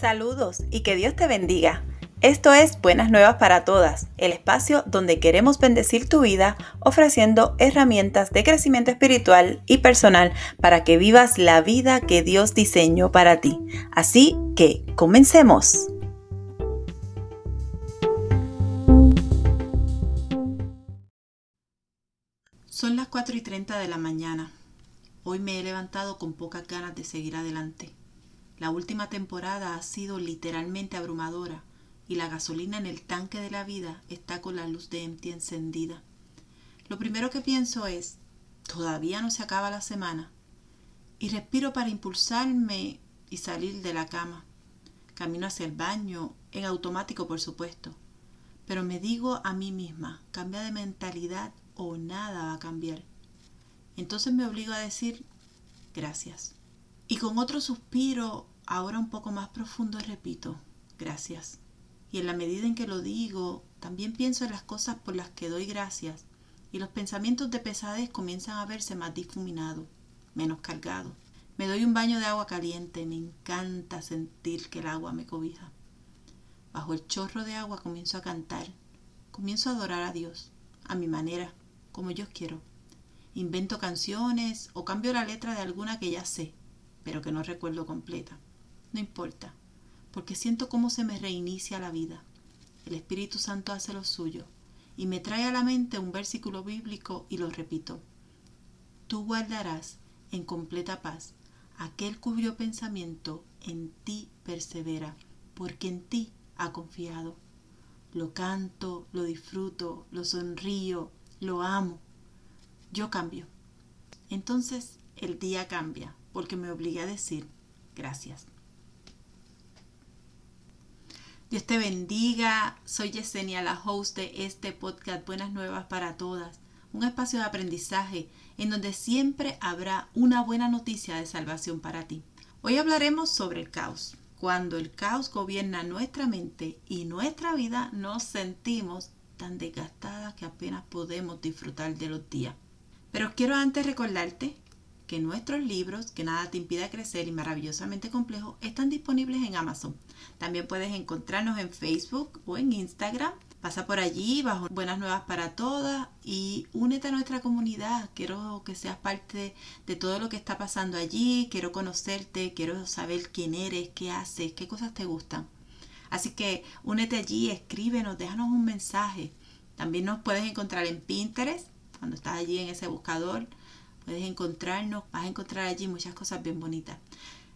Saludos y que Dios te bendiga. Esto es Buenas Nuevas para Todas, el espacio donde queremos bendecir tu vida ofreciendo herramientas de crecimiento espiritual y personal para que vivas la vida que Dios diseñó para ti. Así que, comencemos. Son las 4 y 30 de la mañana. Hoy me he levantado con pocas ganas de seguir adelante. La última temporada ha sido literalmente abrumadora y la gasolina en el tanque de la vida está con la luz de empty encendida. Lo primero que pienso es, todavía no se acaba la semana. Y respiro para impulsarme y salir de la cama. Camino hacia el baño, en automático por supuesto. Pero me digo a mí misma, cambia de mentalidad o nada va a cambiar. Entonces me obligo a decir gracias. Y con otro suspiro Ahora un poco más profundo repito, gracias. Y en la medida en que lo digo, también pienso en las cosas por las que doy gracias y los pensamientos de pesadez comienzan a verse más difuminados, menos cargados. Me doy un baño de agua caliente, me encanta sentir que el agua me cobija. Bajo el chorro de agua comienzo a cantar, comienzo a adorar a Dios, a mi manera, como yo quiero. Invento canciones o cambio la letra de alguna que ya sé, pero que no recuerdo completa. No importa, porque siento cómo se me reinicia la vida. El Espíritu Santo hace lo suyo y me trae a la mente un versículo bíblico y lo repito. Tú guardarás en completa paz aquel cuyo pensamiento en ti persevera, porque en ti ha confiado. Lo canto, lo disfruto, lo sonrío, lo amo. Yo cambio. Entonces el día cambia, porque me obliga a decir gracias. Dios te bendiga. Soy Yesenia, la host de este podcast Buenas Nuevas para Todas, un espacio de aprendizaje en donde siempre habrá una buena noticia de salvación para ti. Hoy hablaremos sobre el caos. Cuando el caos gobierna nuestra mente y nuestra vida, nos sentimos tan desgastadas que apenas podemos disfrutar de los días. Pero quiero antes recordarte que nuestros libros, que nada te impida crecer y maravillosamente complejo, están disponibles en Amazon. También puedes encontrarnos en Facebook o en Instagram. Pasa por allí bajo Buenas Nuevas para Todas y únete a nuestra comunidad. Quiero que seas parte de todo lo que está pasando allí. Quiero conocerte, quiero saber quién eres, qué haces, qué cosas te gustan. Así que únete allí, escríbenos, déjanos un mensaje. También nos puedes encontrar en Pinterest, cuando estás allí en ese buscador puedes encontrarnos, vas a encontrar allí muchas cosas bien bonitas.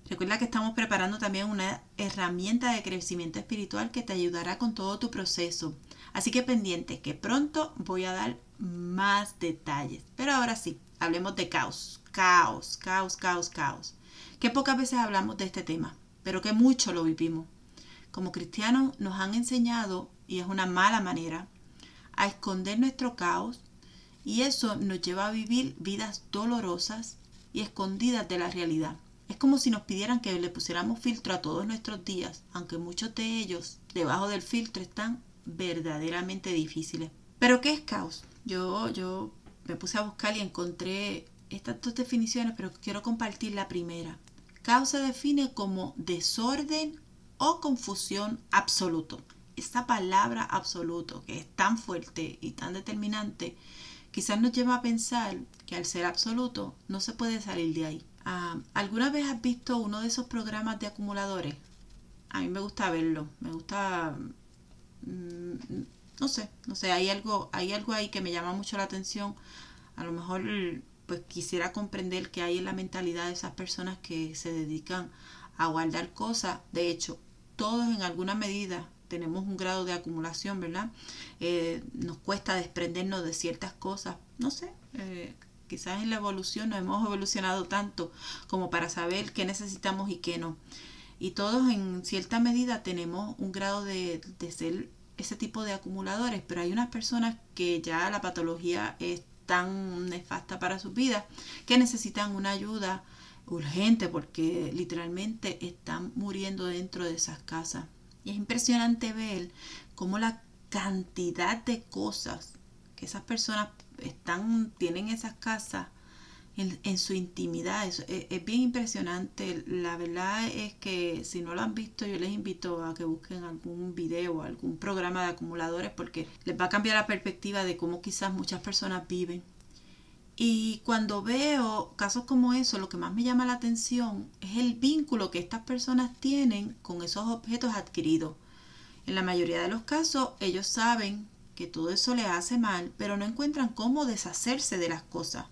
Recuerda que estamos preparando también una herramienta de crecimiento espiritual que te ayudará con todo tu proceso. Así que pendiente, que pronto voy a dar más detalles. Pero ahora sí, hablemos de caos. Caos, caos, caos, caos. Que pocas veces hablamos de este tema, pero que mucho lo vivimos. Como cristianos nos han enseñado, y es una mala manera, a esconder nuestro caos y eso nos lleva a vivir vidas dolorosas y escondidas de la realidad. Es como si nos pidieran que le pusiéramos filtro a todos nuestros días, aunque muchos de ellos debajo del filtro están verdaderamente difíciles. Pero ¿qué es caos? Yo, yo me puse a buscar y encontré estas dos definiciones, pero quiero compartir la primera. Caos se define como desorden o confusión absoluto. Esta palabra absoluto, que es tan fuerte y tan determinante, quizás nos lleva a pensar que al ser absoluto no se puede salir de ahí. Ah, ¿Alguna vez has visto uno de esos programas de acumuladores? A mí me gusta verlo, me gusta, mm, no sé, no sé, hay algo, hay algo ahí que me llama mucho la atención. A lo mejor pues quisiera comprender qué hay en la mentalidad de esas personas que se dedican a guardar cosas. De hecho, todos en alguna medida tenemos un grado de acumulación, ¿verdad? Eh, nos cuesta desprendernos de ciertas cosas, no sé, eh, quizás en la evolución no hemos evolucionado tanto como para saber qué necesitamos y qué no. Y todos en cierta medida tenemos un grado de, de ser ese tipo de acumuladores, pero hay unas personas que ya la patología es tan nefasta para sus vidas que necesitan una ayuda urgente porque literalmente están muriendo dentro de esas casas. Y es impresionante ver cómo la cantidad de cosas que esas personas están, tienen en esas casas en, su intimidad. Es, es, bien impresionante. La verdad es que si no lo han visto, yo les invito a que busquen algún video, algún programa de acumuladores, porque les va a cambiar la perspectiva de cómo quizás muchas personas viven. Y cuando veo casos como eso, lo que más me llama la atención es el vínculo que estas personas tienen con esos objetos adquiridos. En la mayoría de los casos, ellos saben que todo eso les hace mal, pero no encuentran cómo deshacerse de las cosas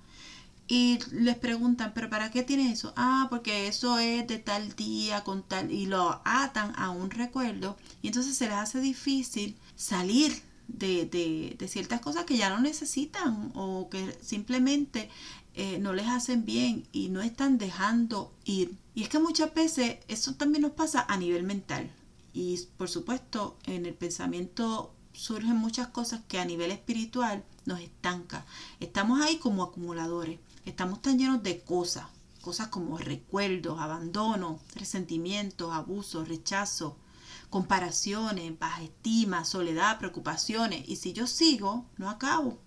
y les preguntan, ¿pero para qué tiene eso? Ah, porque eso es de tal día con tal y lo atan a un recuerdo y entonces se les hace difícil salir de, de, de ciertas cosas que ya no necesitan o que simplemente eh, no les hacen bien y no están dejando ir. Y es que muchas veces eso también nos pasa a nivel mental. Y por supuesto en el pensamiento surgen muchas cosas que a nivel espiritual nos estanca. Estamos ahí como acumuladores. Estamos tan llenos de cosas, cosas como recuerdos, abandono, resentimientos, abusos, rechazo, comparaciones, baja estima, soledad, preocupaciones. Y si yo sigo, no acabo.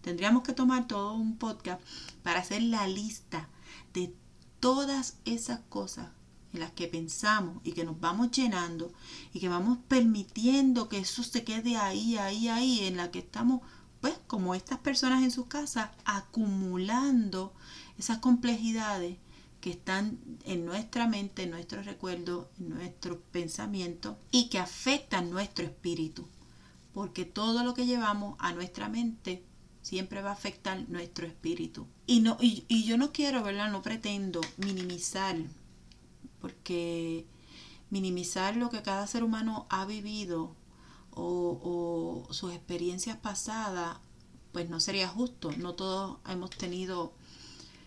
Tendríamos que tomar todo un podcast para hacer la lista de todas esas cosas en las que pensamos y que nos vamos llenando y que vamos permitiendo que eso se quede ahí, ahí, ahí, en la que estamos pues como estas personas en sus casas, acumulando esas complejidades que están en nuestra mente, en nuestro recuerdo, en nuestro pensamiento y que afectan nuestro espíritu. Porque todo lo que llevamos a nuestra mente siempre va a afectar nuestro espíritu. Y, no, y, y yo no quiero, ¿verdad? No pretendo minimizar, porque minimizar lo que cada ser humano ha vivido o, sus experiencias pasadas, pues no sería justo. No todos hemos tenido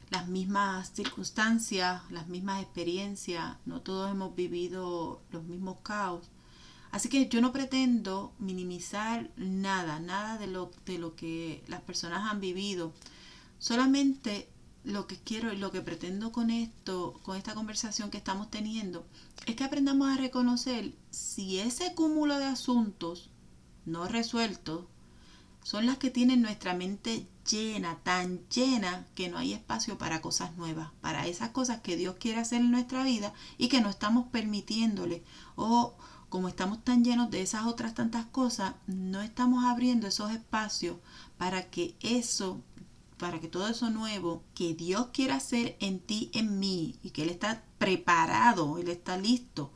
las mismas circunstancias, las mismas experiencias, no todos hemos vivido los mismos caos. Así que yo no pretendo minimizar nada, nada de lo, de lo que las personas han vivido. Solamente lo que quiero y lo que pretendo con esto, con esta conversación que estamos teniendo, es que aprendamos a reconocer si ese cúmulo de asuntos no resueltos son las que tienen nuestra mente llena, tan llena que no hay espacio para cosas nuevas, para esas cosas que Dios quiere hacer en nuestra vida y que no estamos permitiéndole. O como estamos tan llenos de esas otras tantas cosas, no estamos abriendo esos espacios para que eso para que todo eso nuevo que Dios quiere hacer en ti, en mí, y que Él está preparado, Él está listo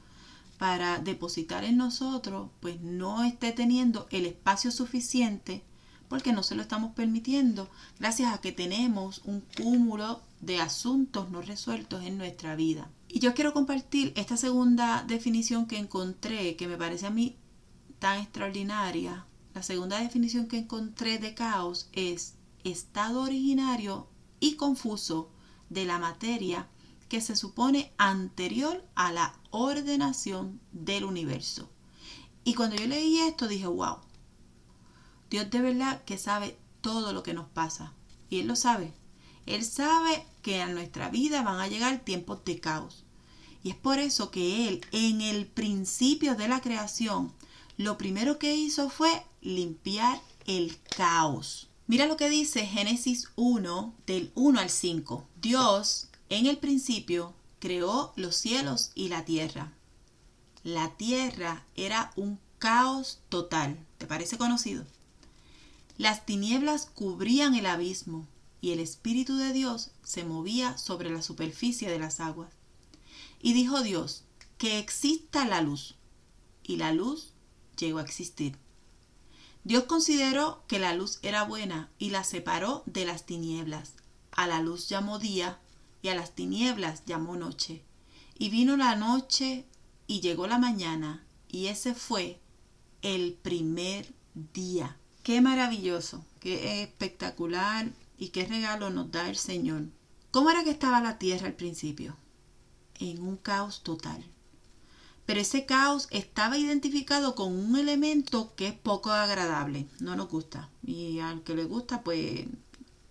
para depositar en nosotros, pues no esté teniendo el espacio suficiente porque no se lo estamos permitiendo gracias a que tenemos un cúmulo de asuntos no resueltos en nuestra vida. Y yo quiero compartir esta segunda definición que encontré, que me parece a mí tan extraordinaria. La segunda definición que encontré de caos es estado originario y confuso de la materia que se supone anterior a la ordenación del universo. Y cuando yo leí esto dije, wow, Dios de verdad que sabe todo lo que nos pasa. Y Él lo sabe. Él sabe que a nuestra vida van a llegar tiempos de caos. Y es por eso que Él, en el principio de la creación, lo primero que hizo fue limpiar el caos. Mira lo que dice Génesis 1 del 1 al 5. Dios en el principio creó los cielos y la tierra. La tierra era un caos total. ¿Te parece conocido? Las tinieblas cubrían el abismo y el Espíritu de Dios se movía sobre la superficie de las aguas. Y dijo Dios, que exista la luz. Y la luz llegó a existir. Dios consideró que la luz era buena y la separó de las tinieblas. A la luz llamó día y a las tinieblas llamó noche. Y vino la noche y llegó la mañana y ese fue el primer día. Qué maravilloso, qué espectacular y qué regalo nos da el Señor. ¿Cómo era que estaba la tierra al principio? En un caos total pero ese caos estaba identificado con un elemento que es poco agradable, no nos gusta. Y al que le gusta, pues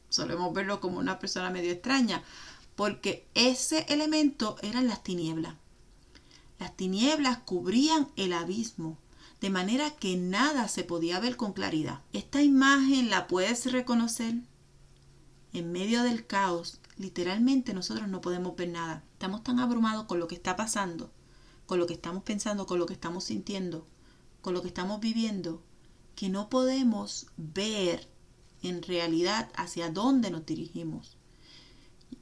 solemos verlo como una persona medio extraña, porque ese elemento eran las tinieblas. Las tinieblas cubrían el abismo, de manera que nada se podía ver con claridad. Esta imagen la puedes reconocer. en medio del caos, literalmente nosotros no podemos ver nada. Estamos tan abrumados con lo que está pasando, con lo que estamos pensando, con lo que estamos sintiendo, con lo que estamos viviendo, que no podemos ver en realidad hacia dónde nos dirigimos.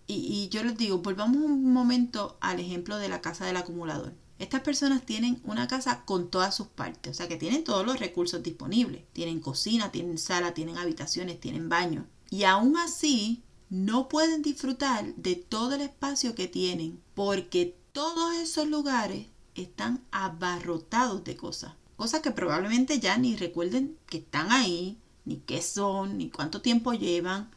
Y, yo les digo, volvamos un momento al ejemplo de la casa del acumulador. Estas personas tienen una casa con todas sus partes, o sea que tienen todos los recursos disponibles. Tienen cocina, tienen sala, tienen habitaciones, tienen baño. Y aún así no pueden disfrutar de todo el espacio que tienen porque todos esos lugares están abarrotados de cosas. Cosas que probablemente ya ni recuerden que están ahí, ni qué son, ni cuánto tiempo llevan.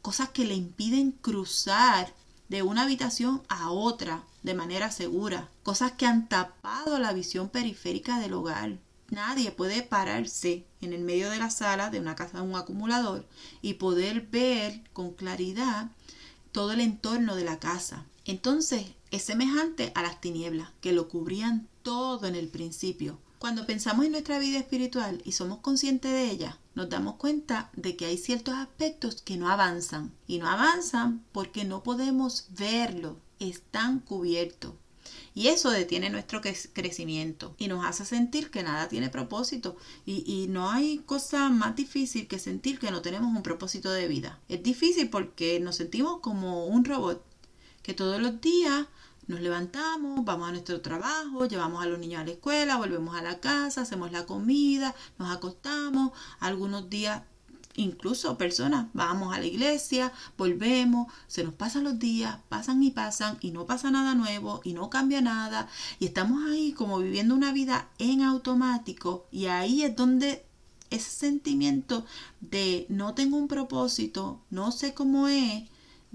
Cosas que le impiden cruzar de una habitación a otra de manera segura. Cosas que han tapado la visión periférica del hogar. Nadie puede pararse en el medio de la sala de una casa de un acumulador y poder ver con claridad todo el entorno de la casa. Entonces es semejante a las tinieblas que lo cubrían todo en el principio. Cuando pensamos en nuestra vida espiritual y somos conscientes de ella, nos damos cuenta de que hay ciertos aspectos que no avanzan. Y no avanzan porque no podemos verlo, están cubiertos. Y eso detiene nuestro crecimiento y nos hace sentir que nada tiene propósito. Y, y, no hay cosa más difícil que sentir que no tenemos un propósito de vida. Es difícil porque nos sentimos como un robot que todos los días nos levantamos, vamos a nuestro trabajo, llevamos a los niños a la escuela, volvemos a la casa, hacemos la comida, nos acostamos, algunos días incluso personas, vamos a la iglesia, volvemos, se nos pasan los días, pasan y pasan y no pasa nada nuevo y no cambia nada y estamos ahí como viviendo una vida en automático y ahí es donde ese sentimiento de no tengo un propósito, no sé cómo es,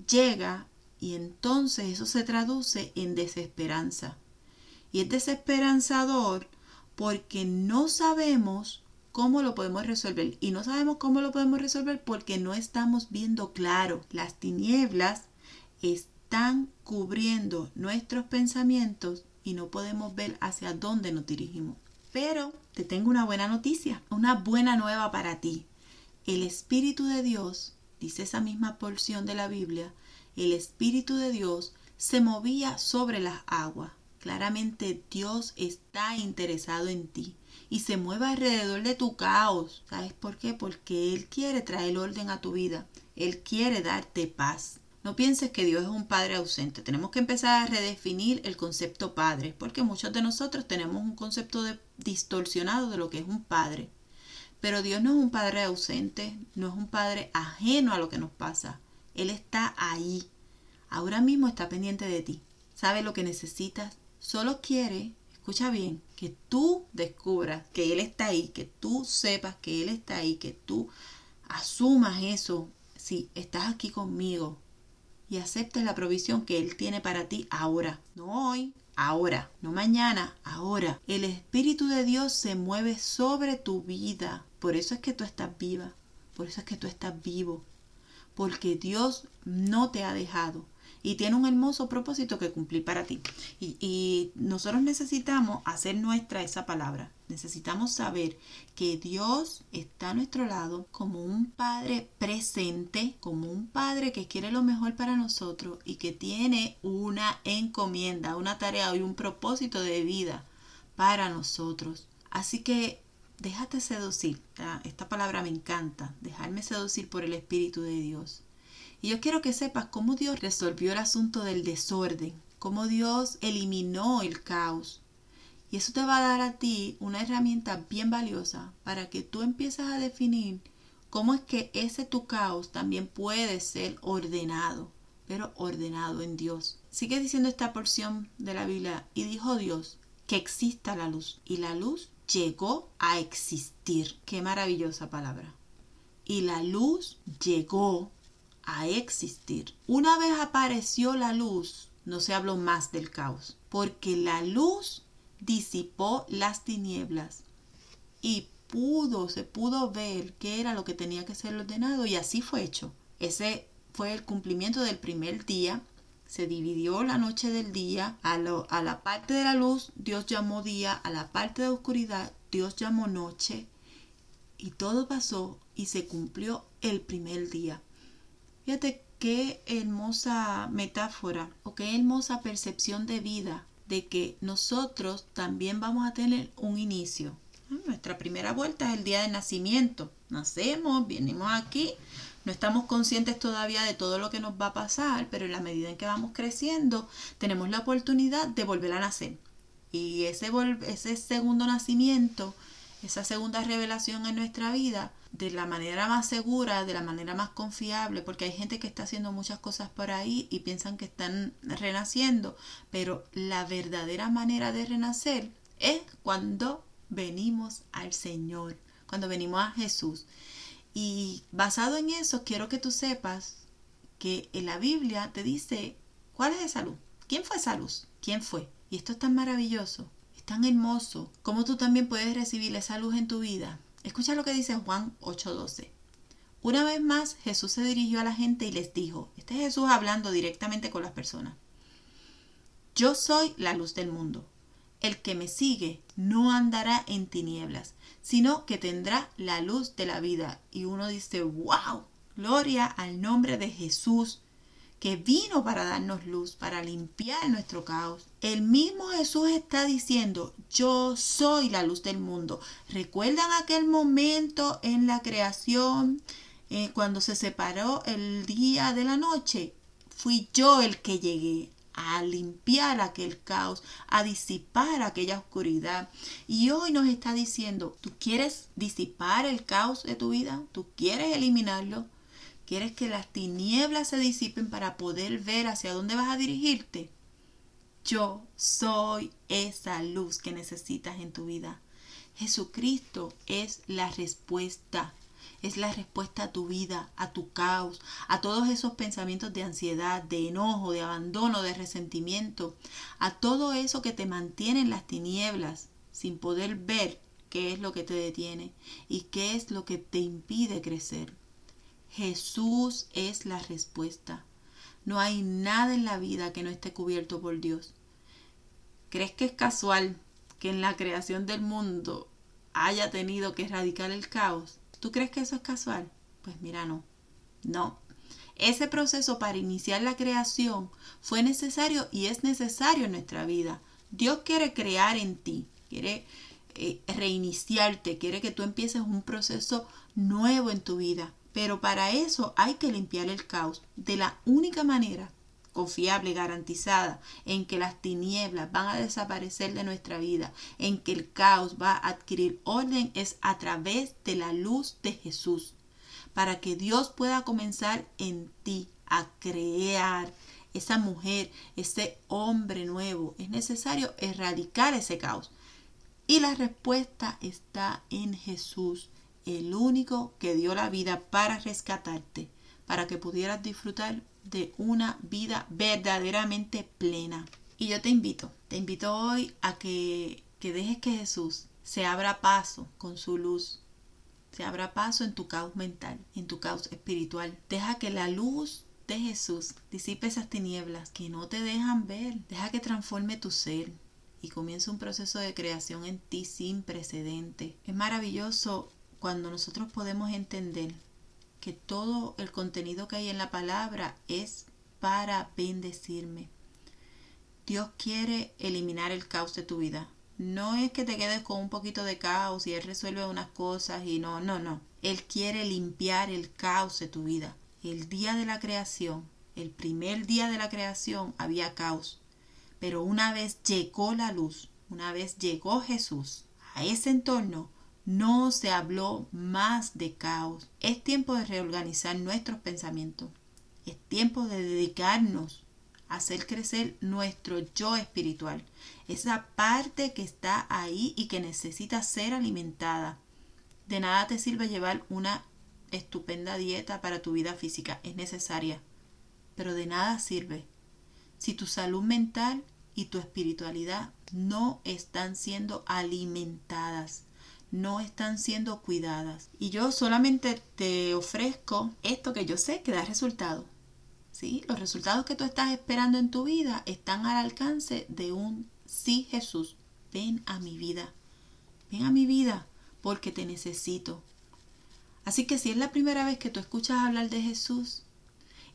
llega y entonces eso se traduce en desesperanza. Y es desesperanzador porque no sabemos cómo lo podemos resolver. Y no sabemos cómo lo podemos resolver porque no estamos viendo claro. Las tinieblas están cubriendo nuestros pensamientos y no podemos ver hacia dónde nos dirigimos. Pero te tengo una buena noticia, una buena nueva para ti. El Espíritu de Dios, dice esa misma porción de la Biblia, el Espíritu de Dios se movía sobre las aguas. Claramente Dios está interesado en ti y se mueve alrededor de tu caos. ¿Sabes por qué? Porque Él quiere traer orden a tu vida. Él quiere darte paz. No pienses que Dios es un padre ausente. Tenemos que empezar a redefinir el concepto padre, porque muchos de nosotros tenemos un concepto distorsionado de lo que es un padre. Pero Dios no es un padre ausente, no es un padre ajeno a lo que nos pasa. Él está ahí. Ahora mismo está pendiente de ti. Sabe lo que necesitas. Solo quiere, escucha bien, que tú descubras que Él está ahí, que tú sepas que Él está ahí, que tú asumas eso. Si estás aquí conmigo y aceptes la provisión que Él tiene para ti ahora, no hoy, ahora, no mañana, ahora. El Espíritu de Dios se mueve sobre tu vida. Por eso es que tú estás viva, por eso es que tú estás vivo porque Dios no te ha dejado y tiene un hermoso propósito que cumplir para ti. Y, nosotros necesitamos hacer nuestra esa palabra. Necesitamos saber que Dios está a nuestro lado como un Padre presente, como un Padre que quiere lo mejor para nosotros y que tiene una encomienda, una tarea y un propósito de vida para nosotros. Así que déjate seducir. Esta palabra me encanta, dejarme seducir por el Espíritu de Dios. Y yo quiero que sepas cómo Dios resolvió el asunto del desorden, cómo Dios eliminó el caos. Y eso te va a dar a ti una herramienta bien valiosa para que tú empieces a definir cómo es que ese tu caos también puede ser ordenado, pero ordenado en Dios. Sigue diciendo esta porción de la Biblia, y dijo Dios que exista la luz, y la luz llegó a existir. Qué maravillosa palabra. Y la luz llegó a existir. Una vez apareció la luz, no se habló más del caos, porque la luz disipó las tinieblas y pudo, se pudo ver qué era lo que tenía que ser ordenado y así fue hecho. Ese fue el cumplimiento del primer día se dividió la noche del día, a, a la parte de la luz Dios llamó día, a la parte de oscuridad Dios llamó noche, y todo pasó y se cumplió el primer día. Fíjate qué hermosa metáfora o qué hermosa percepción de vida de que nosotros también vamos a tener un inicio. Nuestra primera vuelta es el día de nacimiento. Nacemos, venimos aquí, no estamos conscientes todavía de todo lo que nos va a pasar, pero en la medida en que vamos creciendo, tenemos la oportunidad de volver a nacer. Y ese, ese segundo nacimiento, esa segunda revelación en nuestra vida, de la manera más segura, de la manera más confiable, porque hay gente que está haciendo muchas cosas por ahí y piensan que están renaciendo, pero la verdadera manera de renacer es cuando venimos al Señor, cuando venimos a Jesús. Y basado en eso, quiero que tú sepas que en la Biblia te dice, ¿cuál es esa luz? ¿Quién fue esa luz? ¿Quién fue? Y esto es tan maravilloso, es tan hermoso, como tú también puedes recibir esa luz en tu vida. Escucha lo que dice Juan 8:12. Una vez más Jesús se dirigió a la gente y les dijo, este es Jesús hablando directamente con las personas, yo soy la luz del mundo. El que me sigue no andará en tinieblas, sino que tendrá la luz de la vida. Y uno dice, wow, gloria al nombre de Jesús que vino para darnos luz, para limpiar nuestro caos. El mismo Jesús está diciendo, yo soy la luz del mundo. ¿Recuerdan aquel momento en la creación eh, cuando se separó el día de la noche? Fui yo el que llegué a limpiar aquel caos, a disipar aquella oscuridad. Y hoy nos está diciendo, ¿tú quieres disipar el caos de tu vida? ¿Tú quieres eliminarlo? ¿Quieres que las tinieblas se disipen para poder ver hacia dónde vas a dirigirte? Yo soy esa luz que necesitas en tu vida. Jesucristo es la respuesta. Es la respuesta a tu vida, a tu caos, a todos esos pensamientos de ansiedad, de enojo, de abandono, de resentimiento, a todo eso que te mantiene en las tinieblas sin poder ver qué es lo que te detiene y qué es lo que te impide crecer. Jesús es la respuesta. No hay nada en la vida que no esté cubierto por Dios. ¿Crees que es casual que en la creación del mundo haya tenido que erradicar el caos? ¿Tú crees que eso es casual? Pues mira, no. No. Ese proceso para iniciar la creación fue necesario y es necesario en nuestra vida. Dios quiere crear en ti, quiere eh, reiniciarte, quiere que tú empieces un proceso nuevo en tu vida. Pero para eso hay que limpiar el caos de la única manera confiable, garantizada, en que las tinieblas van a desaparecer de nuestra vida, en que el caos va a adquirir orden, es a través de la luz de Jesús, para que Dios pueda comenzar en ti a crear esa mujer, ese hombre nuevo. Es necesario erradicar ese caos. Y la respuesta está en Jesús el único que dio la vida para rescatarte, para que pudieras disfrutar de una vida verdaderamente plena. Y yo te invito, te invito hoy a que, que dejes que Jesús se abra paso con su luz, se abra paso en tu caos mental, en tu caos espiritual. Deja que la luz de Jesús disipe esas tinieblas que no te dejan ver. Deja que transforme tu ser y comience un proceso de creación en ti sin precedente. Es maravilloso cuando nosotros podemos entender que todo el contenido que hay en la palabra es para bendecirme. Dios quiere eliminar el caos de tu vida. No es que te quedes con un poquito de caos y Él resuelve unas cosas y no, no, no. Él quiere limpiar el caos de tu vida. El día de la creación, el primer día de la creación había caos. Pero una vez llegó la luz, una vez llegó Jesús a ese entorno, no se habló más de caos. Es tiempo de reorganizar nuestros pensamientos. Es tiempo de dedicarnos a hacer crecer nuestro yo espiritual. Esa parte que está ahí y que necesita ser alimentada. De nada te sirve llevar una estupenda dieta para tu vida física. Es necesaria. Pero de nada sirve si tu salud mental y tu espiritualidad no están siendo alimentadas no están siendo cuidadas. Y yo solamente te ofrezco esto que yo sé que da resultado. ¿Sí? Los resultados que tú estás esperando en tu vida están al alcance de un sí Jesús. Ven a mi vida. Ven a mi vida porque te necesito. Así que si es la primera vez que tú escuchas hablar de Jesús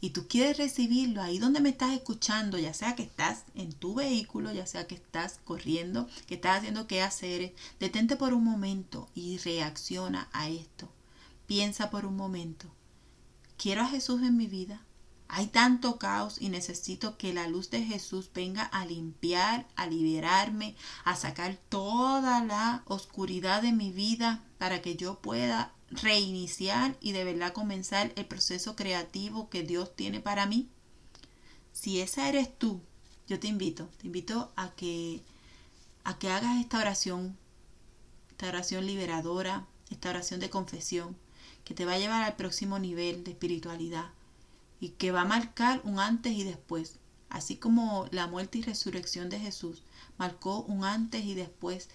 y tú quieres recibirlo ahí donde me estás escuchando, ya sea que estás en tu vehículo, ya sea que estás corriendo, que estás haciendo qué hacer, detente por un momento y reacciona a esto. Piensa por un momento. ¿Quiero a Jesús en mi vida? Hay tanto caos y necesito que la luz de Jesús venga a limpiar, a liberarme, a sacar toda la oscuridad de mi vida para que yo pueda reiniciar y de verdad comenzar el proceso creativo que Dios tiene para mí. Si esa eres tú, yo te invito, te invito a que a que hagas esta oración, esta oración liberadora, esta oración de confesión que te va a llevar al próximo nivel de espiritualidad y que va a marcar un antes y después. Así como la muerte y resurrección de Jesús marcó un antes y después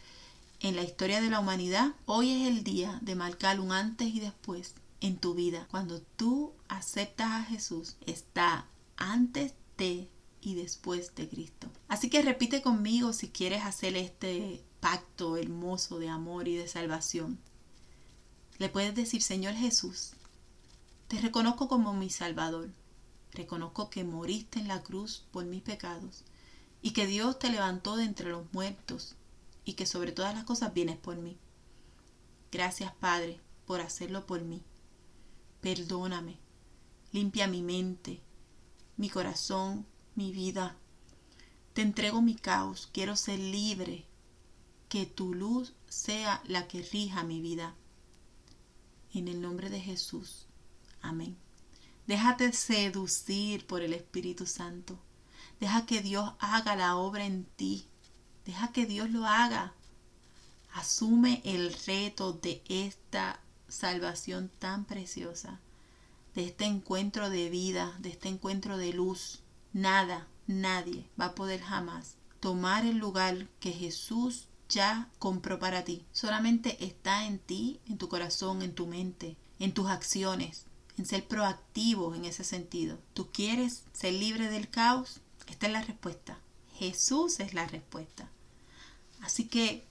en la historia de la humanidad, hoy es el día de marcar un antes y después en tu vida. Cuando tú aceptas a Jesús, está antes de y después de Cristo. Así que repite conmigo si quieres hacer este pacto hermoso de amor y de salvación. Le puedes decir, Señor Jesús, te reconozco como mi Salvador. Reconozco que moriste en la cruz por mis pecados y que Dios te levantó de entre los muertos y que sobre todas las cosas vienes por mí. Gracias Padre por hacerlo por mí. Perdóname, limpia mi mente, mi corazón, mi vida. Te entrego mi caos, quiero ser libre, que tu luz sea la que rija mi vida. En el nombre de Jesús. Amén. Déjate seducir por el Espíritu Santo. Deja que Dios haga la obra en ti. Deja que Dios lo haga. Asume el reto de esta salvación tan preciosa, de este encuentro de vida, de este encuentro de luz. Nada, nadie va a poder jamás tomar el lugar que Jesús ya compró para ti. Solamente está en ti, en tu corazón, en tu mente, en tus acciones en ser proactivo en ese sentido. ¿Tú quieres ser libre del caos? Esta es la respuesta. Jesús es la respuesta. Así que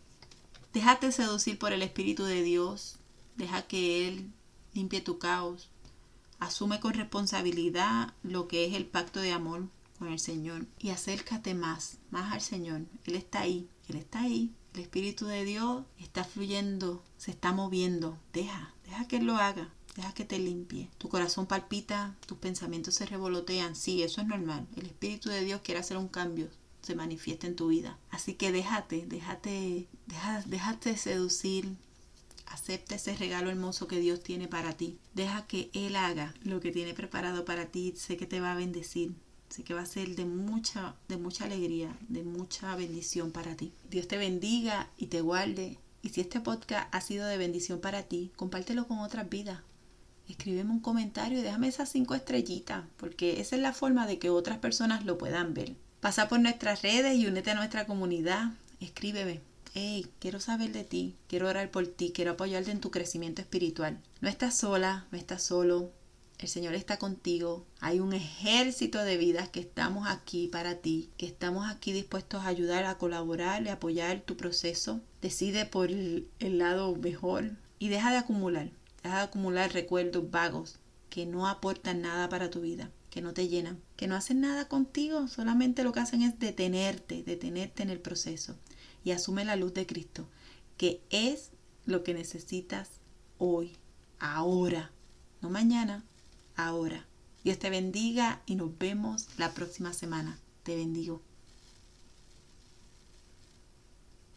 déjate seducir por el Espíritu de Dios. Deja que Él limpie tu caos. Asume con responsabilidad lo que es el pacto de amor con el Señor y acércate más, más al Señor. Él está ahí, Él está ahí. El Espíritu de Dios está fluyendo, se está moviendo. Deja, deja que Él lo haga. Deja que te limpie. Tu corazón palpita, tus pensamientos se revolotean. Sí, eso es normal. El Espíritu de Dios quiere hacer un cambio, se manifiesta en tu vida. Así que déjate, déjate, déjate seducir. Acepta ese regalo hermoso que Dios tiene para ti. Deja que Él haga lo que tiene preparado para ti. Sé que te va a bendecir. Sé que va a ser de mucha, de mucha alegría, de mucha bendición para ti. Dios te bendiga y te guarde. Y si este podcast ha sido de bendición para ti, compártelo con otras vidas escríbeme un comentario y déjame esas cinco estrellitas, porque esa es la forma de que otras personas lo puedan ver. Pasa por nuestras redes y únete a nuestra comunidad. Escríbeme. Hey, quiero saber de ti, quiero orar por ti, quiero apoyarte en tu crecimiento espiritual. No estás sola, no estás solo. El Señor está contigo. Hay un ejército de vidas que estamos aquí para ti, que estamos aquí dispuestos a ayudar, a colaborar, y apoyar tu proceso. Decide por el lado mejor y deja de acumular. De acumular recuerdos vagos que no aportan nada para tu vida, que no te llenan, que no hacen nada contigo, solamente lo que hacen es detenerte, detenerte en el proceso y asume la luz de Cristo, que es lo que necesitas hoy, ahora, no mañana, ahora. Dios te bendiga y nos vemos la próxima semana. Te bendigo.